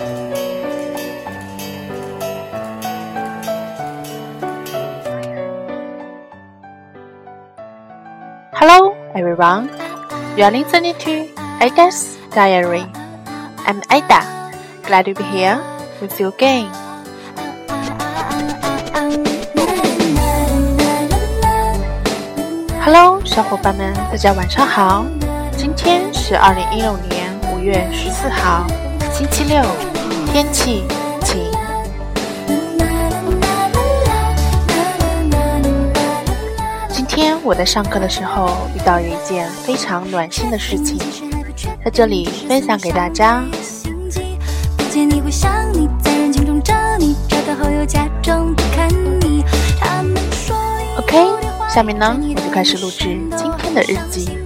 Hello, everyone. You are listening to Ada's Diary. I'm Ada. Glad to be here with you again. Hello，小伙伴们，大家晚上好。今天是二零一六年五月十四号，星期六，天气晴。今天我在上课的时候遇到了一件非常暖心的事情，在这里分享给大家。OK。下面呢，我就开始录制今天的日记。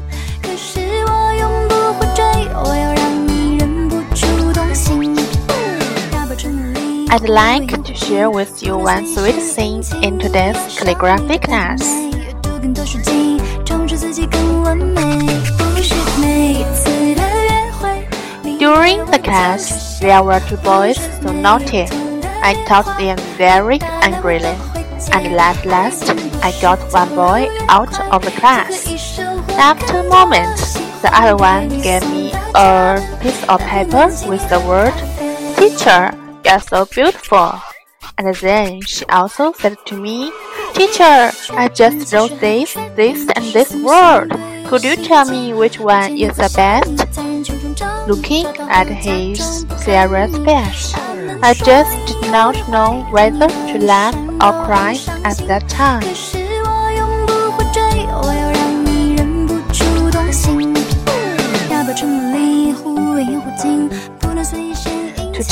I'd like to share with you one sweet thing in today's calligraphy class. During the class, there were two boys so naughty. I taught them very angrily and at last I got one boy out of the class. After a moment, the other one gave me a piece of paper with the word, Teacher, you're so beautiful. And then she also said to me, Teacher, I just wrote this, this, and this word. Could you tell me which one is the best? Looking at his serious face, I just did not know whether to laugh or cry at that time.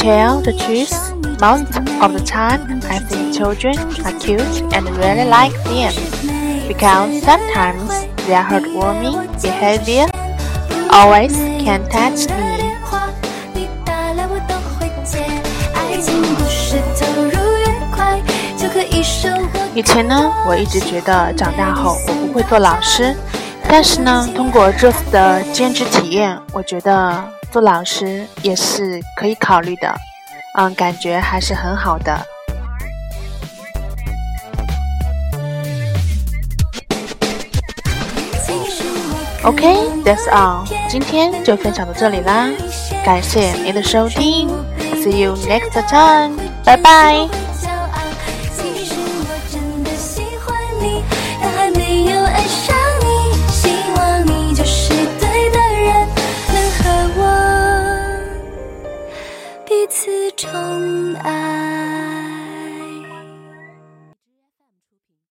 Tell the truth, most of the time I think children are cute and really like them because sometimes their heartwarming behavior always can touch me. 以前呢，我一直觉得长大后我不会做老师，但是呢，通过这次的兼职体验，我觉得做老师也是可以考虑的，嗯，感觉还是很好的。OK，that's all，今天就分享到这里啦，感谢您的收听，See you next time，拜拜。此宠爱。